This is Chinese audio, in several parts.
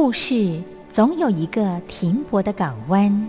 故事总有一个停泊的港湾。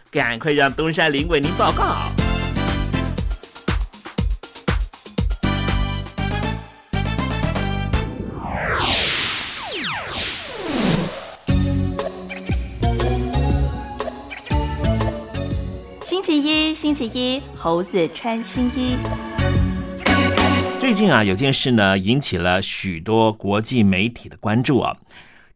赶快让东山林为您报告。星期一，星期一，猴子穿新衣。最近啊，有件事呢，引起了许多国际媒体的关注啊。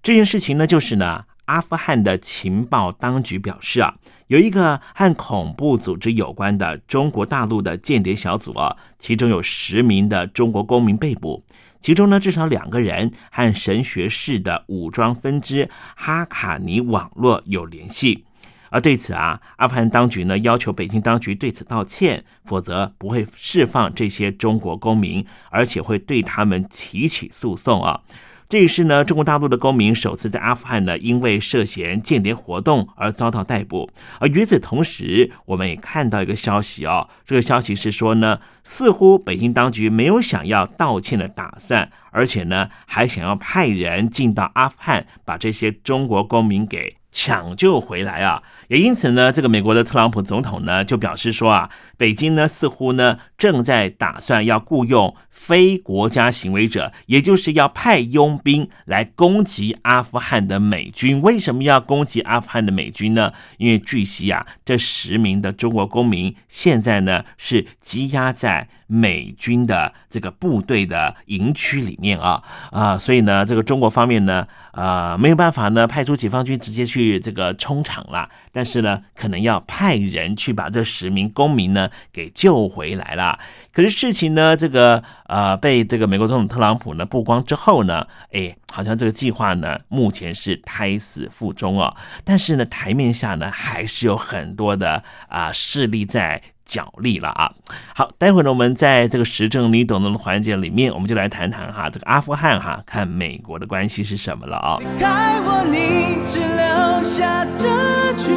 这件事情呢，就是呢，阿富汗的情报当局表示啊，有一个和恐怖组织有关的中国大陆的间谍小组啊，其中有十名的中国公民被捕，其中呢，至少两个人和神学士的武装分支哈卡尼网络有联系。而对此啊，阿富汗当局呢要求北京当局对此道歉，否则不会释放这些中国公民，而且会对他们提起诉讼啊。这也是呢，中国大陆的公民首次在阿富汗呢，因为涉嫌间谍活动而遭到逮捕。而与此同时，我们也看到一个消息哦，这个消息是说呢，似乎北京当局没有想要道歉的打算，而且呢，还想要派人进到阿富汗，把这些中国公民给抢救回来啊。也因此呢，这个美国的特朗普总统呢，就表示说啊，北京呢，似乎呢，正在打算要雇佣。非国家行为者，也就是要派佣兵来攻击阿富汗的美军。为什么要攻击阿富汗的美军呢？因为据悉啊，这十名的中国公民现在呢是积压在美军的这个部队的营区里面啊啊，所以呢，这个中国方面呢，呃，没有办法呢派出解放军直接去这个冲场了，但是呢，可能要派人去把这十名公民呢给救回来了。啊可是事情呢，这个。呃，被这个美国总统特朗普呢曝光之后呢，哎，好像这个计划呢目前是胎死腹中哦。但是呢，台面下呢还是有很多的啊势力在角力了啊。好，待会呢我们在这个时政你懂的环节里面，我们就来谈谈哈这个阿富汗哈看美国的关系是什么了啊。你害我，你只留下这句，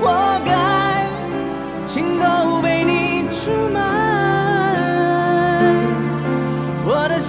我该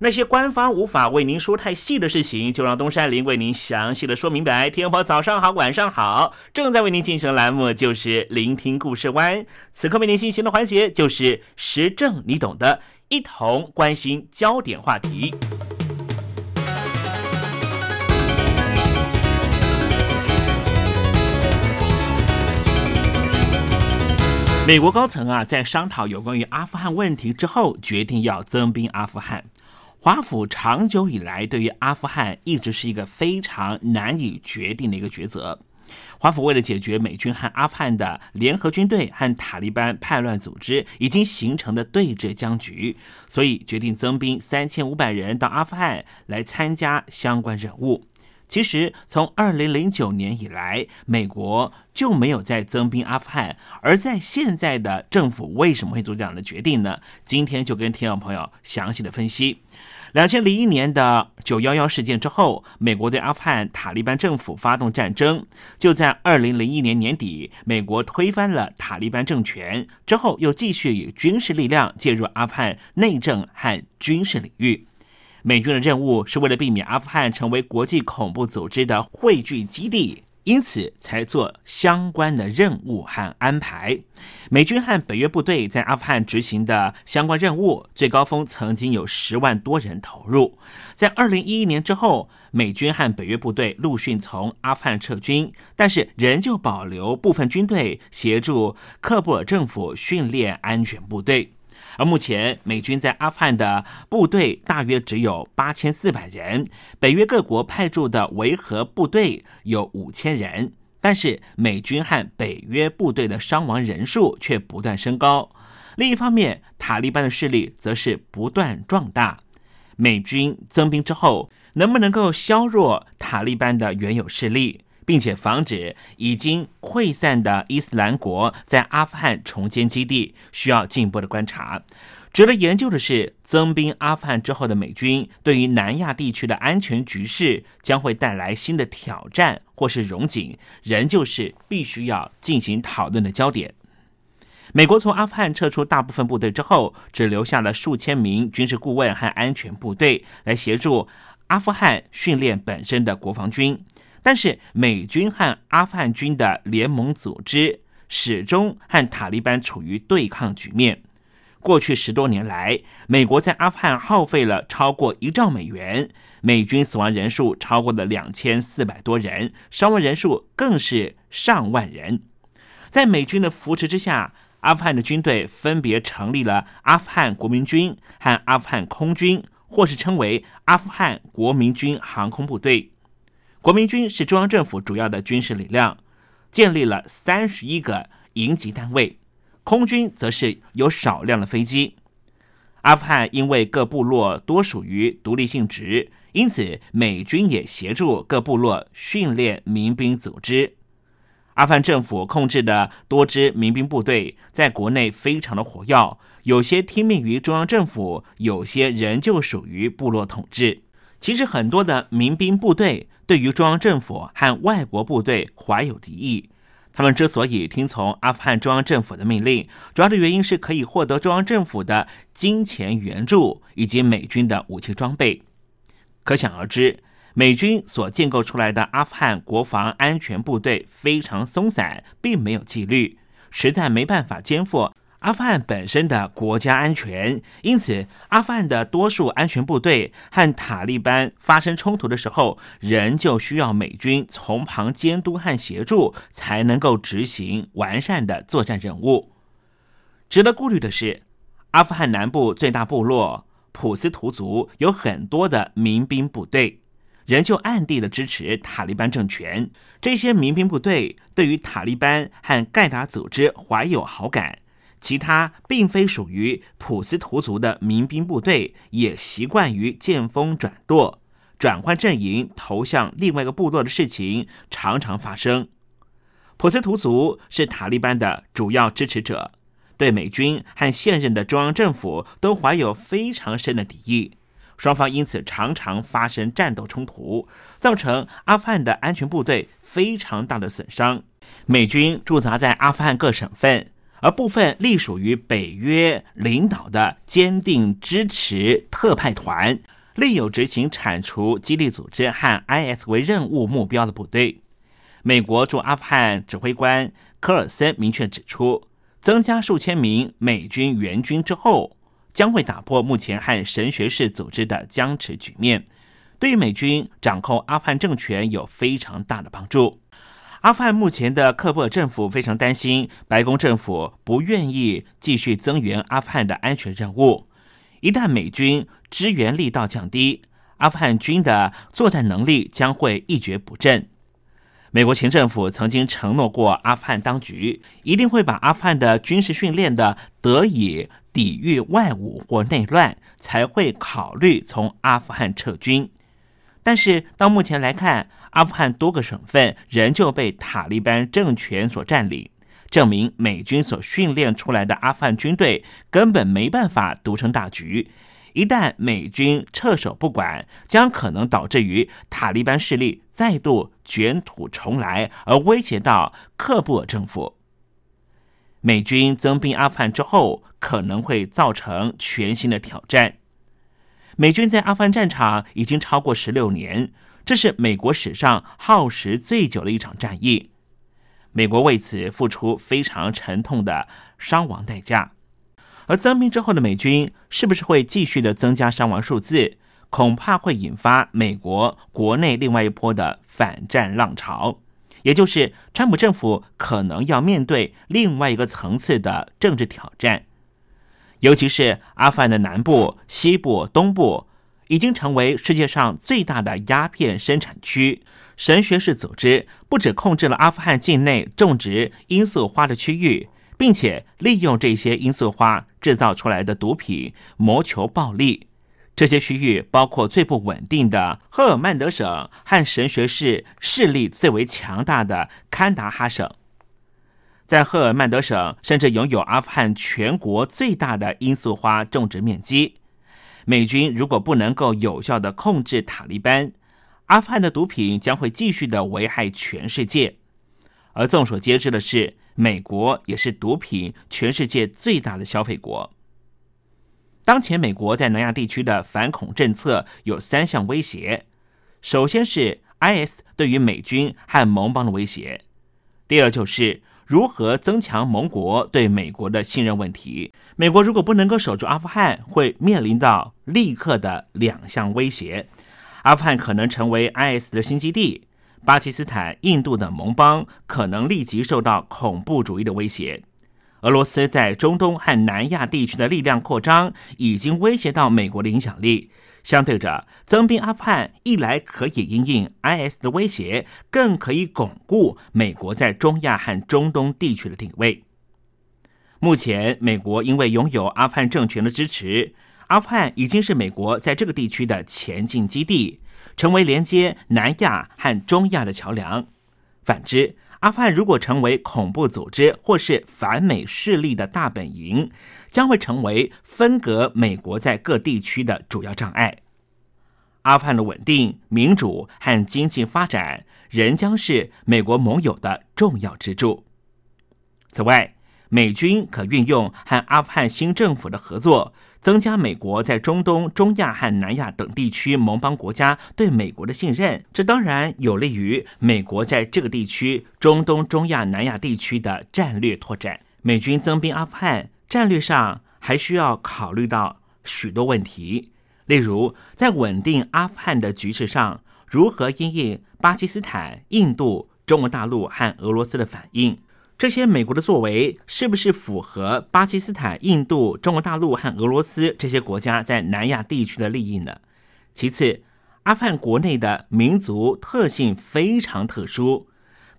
那些官方无法为您说太细的事情，就让东山林为您详细的说明白。天婆早上好，晚上好，正在为您进行的栏目就是聆听故事湾。此刻为您进行的环节就是时政，你懂的，一同关心焦点话题。美国高层啊，在商讨有关于阿富汗问题之后，决定要增兵阿富汗。华府长久以来对于阿富汗一直是一个非常难以决定的一个抉择。华府为了解决美军和阿富汗的联合军队和塔利班叛乱组织已经形成的对峙僵局，所以决定增兵三千五百人到阿富汗来参加相关任务。其实，从二零零九年以来，美国就没有再增兵阿富汗。而在现在的政府为什么会做这样的决定呢？今天就跟听众朋友详细的分析。两千零一年的九幺幺事件之后，美国对阿富汗塔利班政府发动战争。就在二零零一年年底，美国推翻了塔利班政权之后，又继续以军事力量介入阿富汗内政和军事领域。美军的任务是为了避免阿富汗成为国际恐怖组织的汇聚基地，因此才做相关的任务和安排。美军和北约部队在阿富汗执行的相关任务，最高峰曾经有十万多人投入。在二零一一年之后，美军和北约部队陆续从阿富汗撤军，但是仍旧保留部分军队协助喀布尔政府训练安全部队。而目前，美军在阿富汗的部队大约只有八千四百人，北约各国派驻的维和部队有五千人，但是美军和北约部队的伤亡人数却不断升高。另一方面，塔利班的势力则是不断壮大。美军增兵之后，能不能够削弱塔利班的原有势力？并且防止已经溃散的伊斯兰国在阿富汗重建基地，需要进一步的观察。值得研究的是，增兵阿富汗之后的美军对于南亚地区的安全局势将会带来新的挑战或是融景，仍旧是必须要进行讨论的焦点。美国从阿富汗撤出大部分部队之后，只留下了数千名军事顾问和安全部队来协助阿富汗训练本身的国防军。但是美军和阿富汗军的联盟组织始终和塔利班处于对抗局面。过去十多年来，美国在阿富汗耗费了超过一兆美元，美军死亡人数超过了两千四百多人，伤亡人数更是上万人。在美军的扶持之下，阿富汗的军队分别成立了阿富汗国民军和阿富汗空军，或是称为阿富汗国民军航空部队。国民军是中央政府主要的军事力量，建立了三十一个营级单位。空军则是有少量的飞机。阿富汗因为各部落多属于独立性质，因此美军也协助各部落训练民兵组织。阿富汗政府控制的多支民兵部队在国内非常的活跃，有些听命于中央政府，有些仍旧属于部落统治。其实很多的民兵部队对于中央政府和外国部队怀有敌意。他们之所以听从阿富汗中央政府的命令，主要的原因是可以获得中央政府的金钱援助以及美军的武器装备。可想而知，美军所建构出来的阿富汗国防安全部队非常松散，并没有纪律，实在没办法肩负。阿富汗本身的国家安全，因此阿富汗的多数安全部队和塔利班发生冲突的时候，仍旧需要美军从旁监督和协助，才能够执行完善的作战任务。值得顾虑的是，阿富汗南部最大部落普斯图族有很多的民兵部队，仍旧暗地的支持塔利班政权。这些民兵部队对于塔利班和盖达组织怀有好感。其他并非属于普斯图族的民兵部队也习惯于见风转舵、转换阵营、投向另外一个部落的事情常常发生。普斯图族是塔利班的主要支持者，对美军和现任的中央政府都怀有非常深的敌意，双方因此常常发生战斗冲突，造成阿富汗的安全部队非常大的损伤。美军驻扎在阿富汗各省份。而部分隶属于北约领导的坚定支持特派团，另有执行铲除基地组织和 IS 为任务目标的部队。美国驻阿富汗指挥官科尔森明确指出，增加数千名美军援军之后，将会打破目前和神学式组织的僵持局面，对美军掌控阿富汗政权有非常大的帮助。阿富汗目前的克布尔政府非常担心，白宫政府不愿意继续增援阿富汗的安全任务。一旦美军支援力道降低，阿富汗军的作战能力将会一蹶不振。美国前政府曾经承诺过阿富汗当局，一定会把阿富汗的军事训练的得以抵御外侮或内乱，才会考虑从阿富汗撤军。但是到目前来看，阿富汗多个省份仍旧被塔利班政权所占领，证明美军所训练出来的阿富汗军队根本没办法独撑大局。一旦美军撤手不管，将可能导致于塔利班势力再度卷土重来，而威胁到喀布尔政府。美军增兵阿富汗之后，可能会造成全新的挑战。美军在阿富汗战场已经超过十六年。这是美国史上耗时最久的一场战役，美国为此付出非常沉痛的伤亡代价。而增兵之后的美军是不是会继续的增加伤亡数字？恐怕会引发美国国内另外一波的反战浪潮，也就是川普政府可能要面对另外一个层次的政治挑战，尤其是阿富汗的南部、西部、东部。已经成为世界上最大的鸦片生产区。神学式组织不止控制了阿富汗境内种植罂粟花的区域，并且利用这些罂粟花制造出来的毒品谋求暴利。这些区域包括最不稳定的赫尔曼德省和神学式势力最为强大的堪达哈省。在赫尔曼德省，甚至拥有阿富汗全国最大的罂粟花种植面积。美军如果不能够有效的控制塔利班，阿富汗的毒品将会继续的危害全世界。而众所皆知的是，美国也是毒品全世界最大的消费国。当前美国在南亚地区的反恐政策有三项威胁：首先是 IS 对于美军和盟邦的威胁；第二就是。如何增强盟国对美国的信任问题？美国如果不能够守住阿富汗，会面临到立刻的两项威胁：阿富汗可能成为 IS 的新基地；巴基斯坦、印度等盟邦可能立即受到恐怖主义的威胁。俄罗斯在中东和南亚地区的力量扩张，已经威胁到美国的影响力。相对着，增兵阿富汗一来可以应应 IS 的威胁，更可以巩固美国在中亚和中东地区的定位。目前，美国因为拥有阿富汗政权的支持，阿富汗已经是美国在这个地区的前进基地，成为连接南亚和中亚的桥梁。反之，阿富汗如果成为恐怖组织或是反美势力的大本营，将会成为分隔美国在各地区的主要障碍。阿富汗的稳定、民主和经济发展仍将是美国盟友的重要支柱。此外，美军可运用和阿富汗新政府的合作。增加美国在中东、中亚和南亚等地区盟邦国家对美国的信任，这当然有利于美国在这个地区中东、中亚、南亚地区的战略拓展。美军增兵阿富汗，战略上还需要考虑到许多问题，例如在稳定阿富汗的局势上，如何因应巴基斯坦、印度、中国大陆和俄罗斯的反应。这些美国的作为是不是符合巴基斯坦、印度、中国大陆和俄罗斯这些国家在南亚地区的利益呢？其次，阿富汗国内的民族特性非常特殊，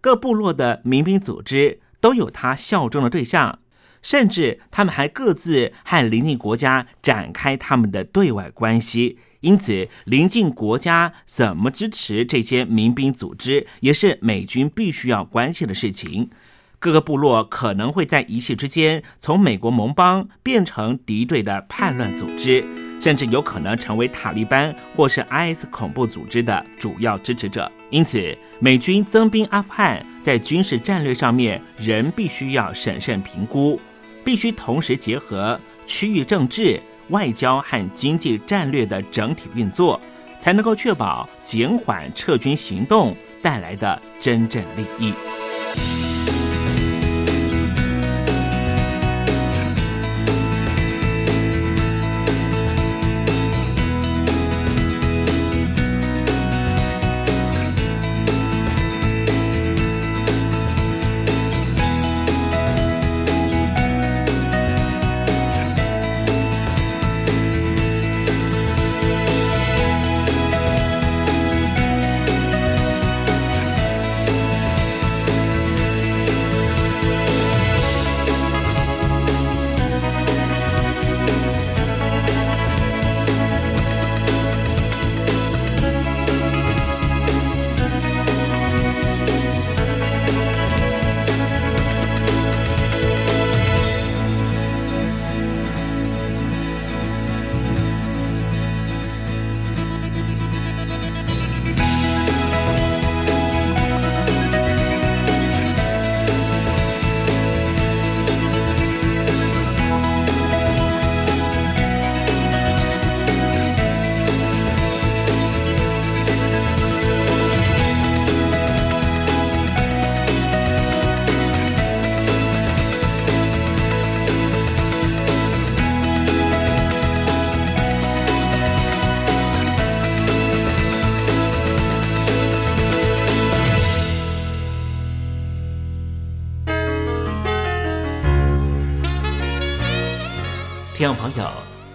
各部落的民兵组织都有他效忠的对象，甚至他们还各自和邻近国家展开他们的对外关系。因此，邻近国家怎么支持这些民兵组织，也是美军必须要关心的事情。各个部落可能会在一夕之间从美国盟邦变成敌对的叛乱组织，甚至有可能成为塔利班或是 IS 恐怖组织的主要支持者。因此，美军增兵阿富汗在军事战略上面仍必须要审慎评估，必须同时结合区域政治。外交和经济战略的整体运作，才能够确保减缓撤军行动带来的真正利益。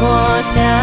我想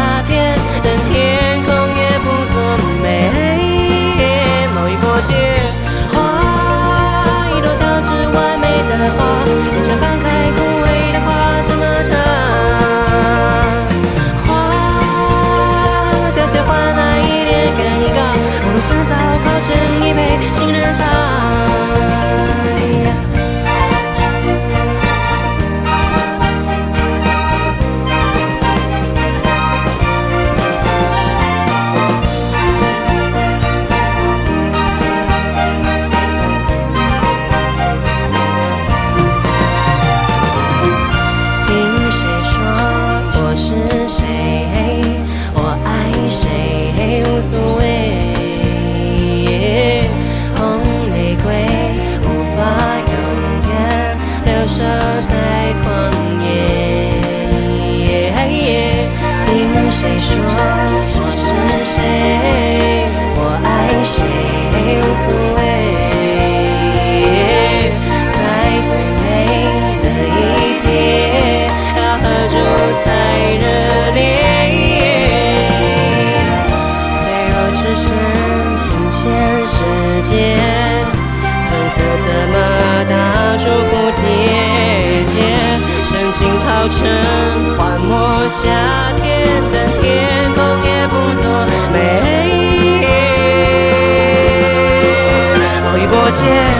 界。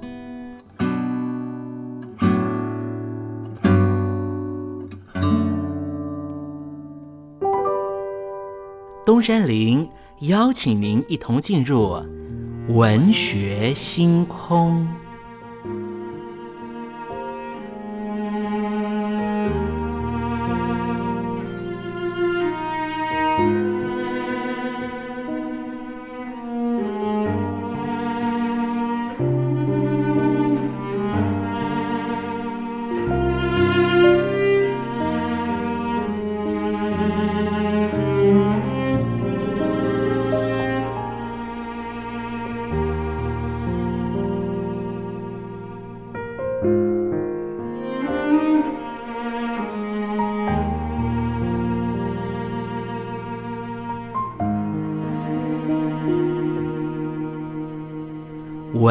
东山林邀请您一同进入文学星空。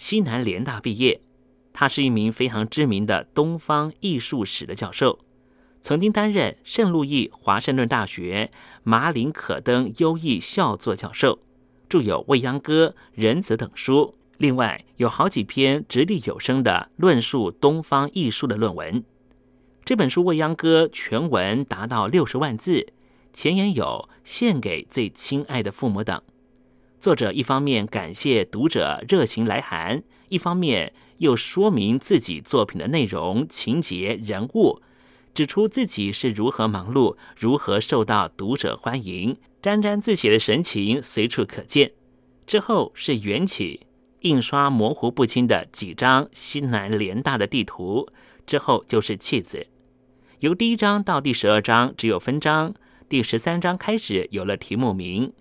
西南联大毕业。他是一名非常知名的东方艺术史的教授，曾经担任圣路易华盛顿大学马林可登优异校座教授，著有《未央歌》《仁子》等书。另外有好几篇直立有声的论述东方艺术的论文。这本书《未央歌》全文达到六十万字，前言有“献给最亲爱的父母”等。作者一方面感谢读者热情来函，一方面又说明自己作品的内容、情节、人物，指出自己是如何忙碌，如何受到读者欢迎，沾沾自喜的神情随处可见。之后是缘起，印刷模糊不清的几张西南联大的地图，之后就是弃子。由第一章到第十二章只有分章，第十三章开始有了题目名。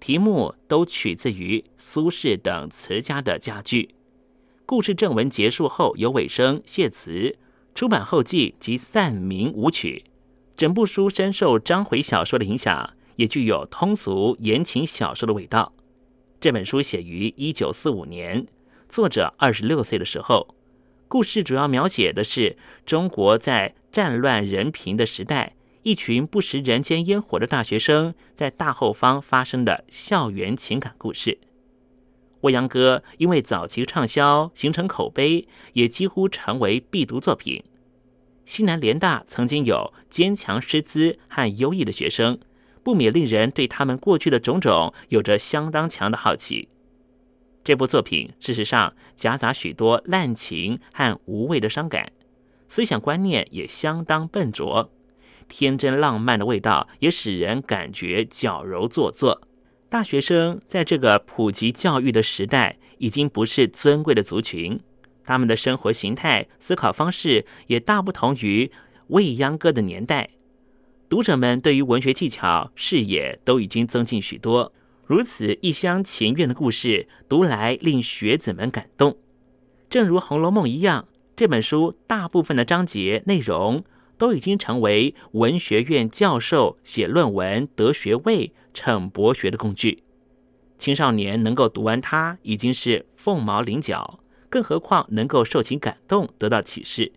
题目都取自于苏轼等词家的佳句。故事正文结束后有尾声谢词，出版后记及散名舞曲。整部书深受章回小说的影响，也具有通俗言情小说的味道。这本书写于一九四五年，作者二十六岁的时候。故事主要描写的是中国在战乱人贫的时代。一群不食人间烟火的大学生在大后方发生的校园情感故事。《未央歌》因为早期畅销，形成口碑，也几乎成为必读作品。西南联大曾经有坚强师资和优异的学生，不免令人对他们过去的种种有着相当强的好奇。这部作品事实上夹杂许多滥情和无谓的伤感，思想观念也相当笨拙。天真浪漫的味道也使人感觉矫揉做作。大学生在这个普及教育的时代，已经不是尊贵的族群，他们的生活形态、思考方式也大不同于未央歌的年代。读者们对于文学技巧、视野都已经增进许多。如此一厢情愿的故事，读来令学子们感动。正如《红楼梦》一样，这本书大部分的章节内容都已经成为文学院教授写论文得学位、逞博学的工具。青少年能够读完它，已经是凤毛麟角，更何况能够受其感动，得到启示。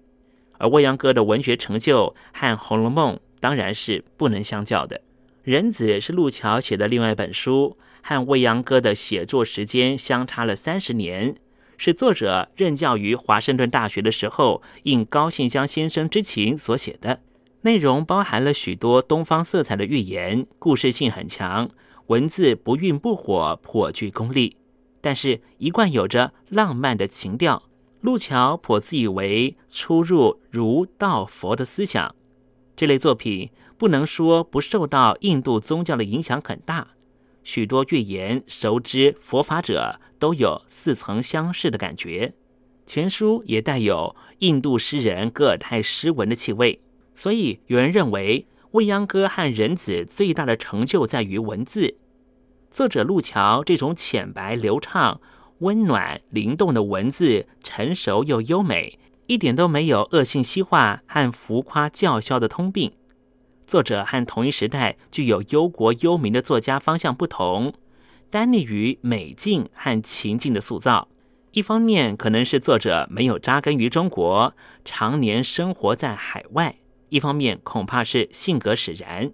而未央哥的文学成就和《红楼梦》当然是不能相较的。人子是路桥写的另外一本书，和未央哥的写作时间相差了三十年，是作者任教于华盛顿大学的时候，应高信香先生之情所写的。内容包含了许多东方色彩的寓言，故事性很强，文字不愠不火，颇具功力，但是一贯有着浪漫的情调。路桥颇自以为出入儒道佛的思想，这类作品。不能说不受到印度宗教的影响很大，许多寓言熟知佛法者都有似曾相识的感觉。全书也带有印度诗人戈尔泰诗文的气味，所以有人认为未央歌和仁子最大的成就在于文字。作者路桥这种浅白流畅、温暖灵动的文字，成熟又优美，一点都没有恶性西化和浮夸叫嚣的通病。作者和同一时代具有忧国忧民的作家方向不同，单立于美境和情境的塑造。一方面可能是作者没有扎根于中国，常年生活在海外；一方面恐怕是性格使然。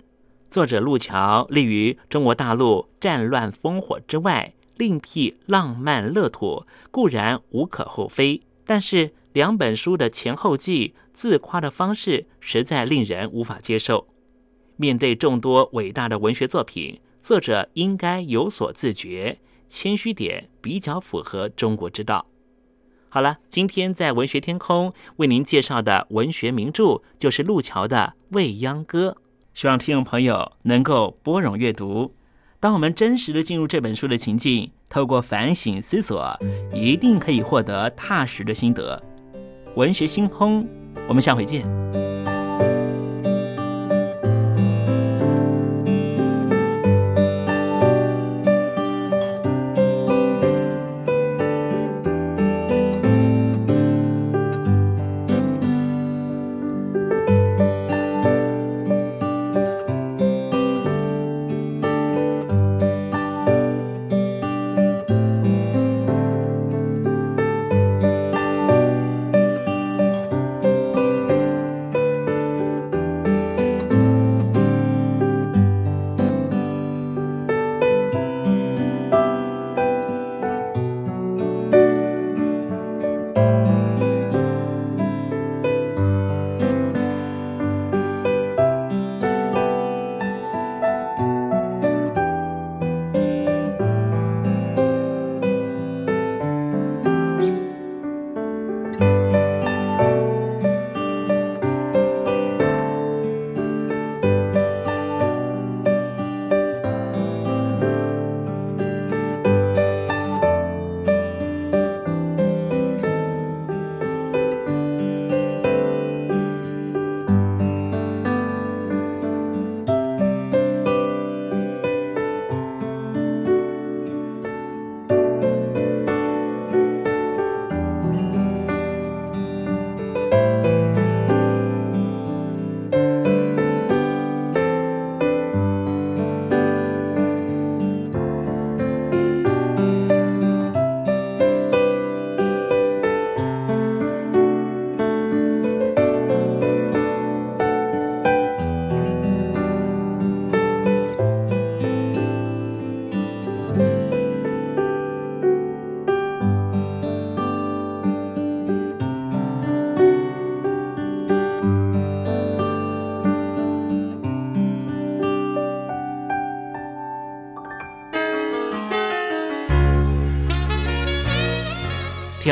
作者路桥立于中国大陆战乱烽火之外，另辟浪漫乐土，固然无可厚非。但是两本书的前后记自夸的方式，实在令人无法接受。面对众多伟大的文学作品，作者应该有所自觉，谦虚点比较符合中国之道。好了，今天在文学天空为您介绍的文学名著就是路桥的《未央歌》，希望听众朋友能够拨冗阅读。当我们真实的进入这本书的情境，透过反省思索，一定可以获得踏实的心得。文学星空，我们下回见。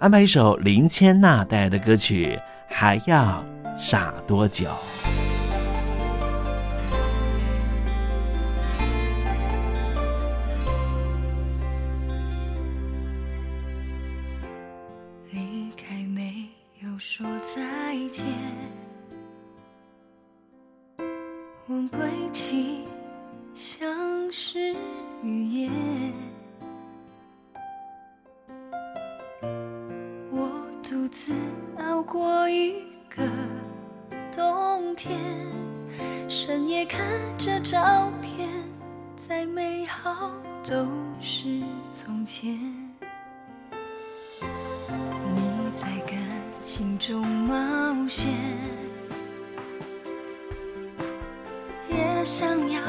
安排一首林千娜带来的歌曲，还要傻多久？离开没有说再见，问归期，像是预言。都是从前。你在感情中冒险也想要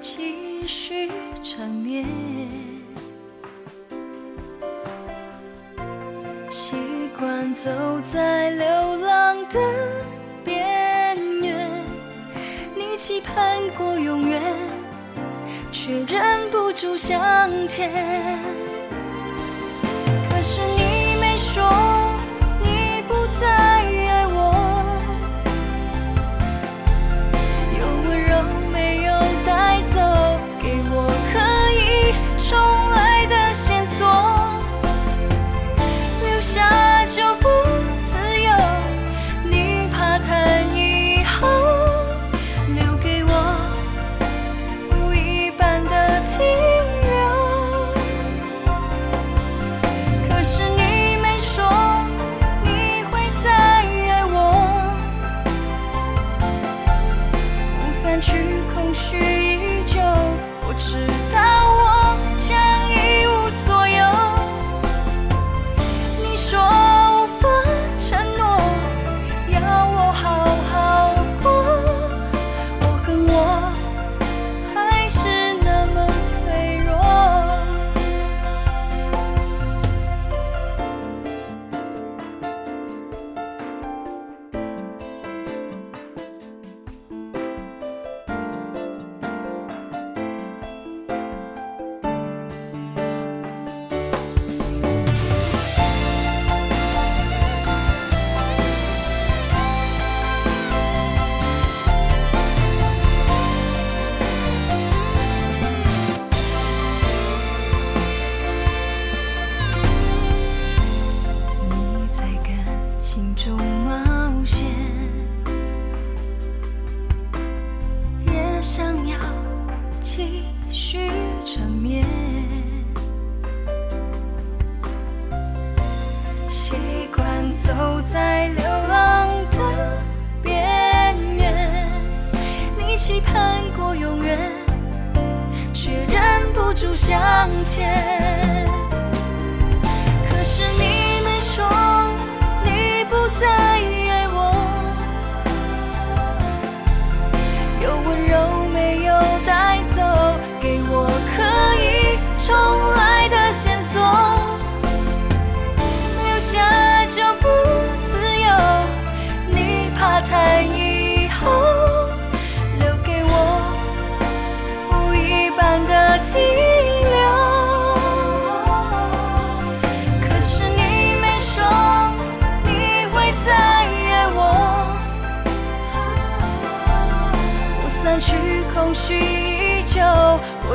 继续缠绵习惯走在流浪的边缘你期盼过永远。却忍不住向前。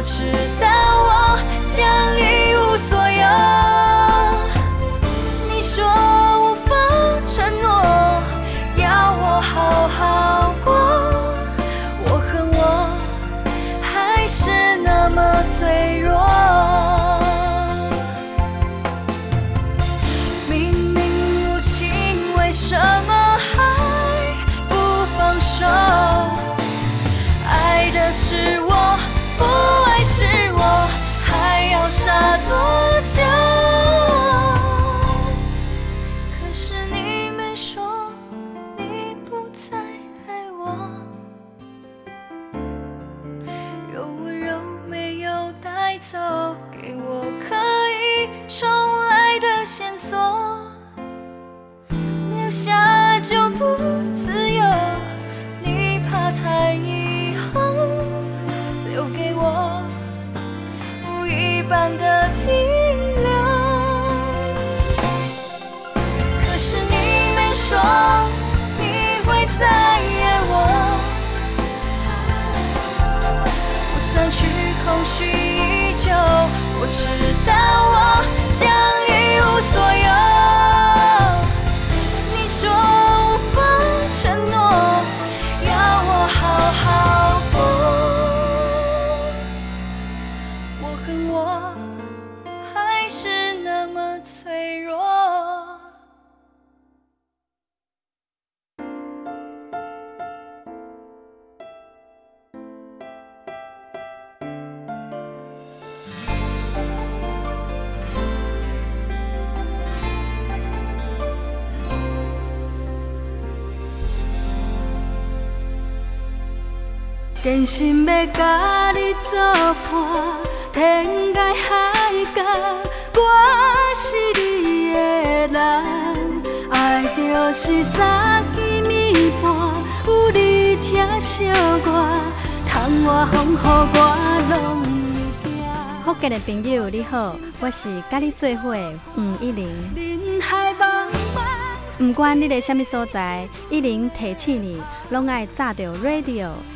知道我将一。直到我将真心要甲你作伴，天涯海角，我是你的人。爱就是三更暝半，有你疼惜我，窗外风雨我拢会惊。福建的朋友你好，我是甲你做伙的黄一玲。人海茫茫。不管你在什么所在，一玲提醒你，拢爱炸着 radio，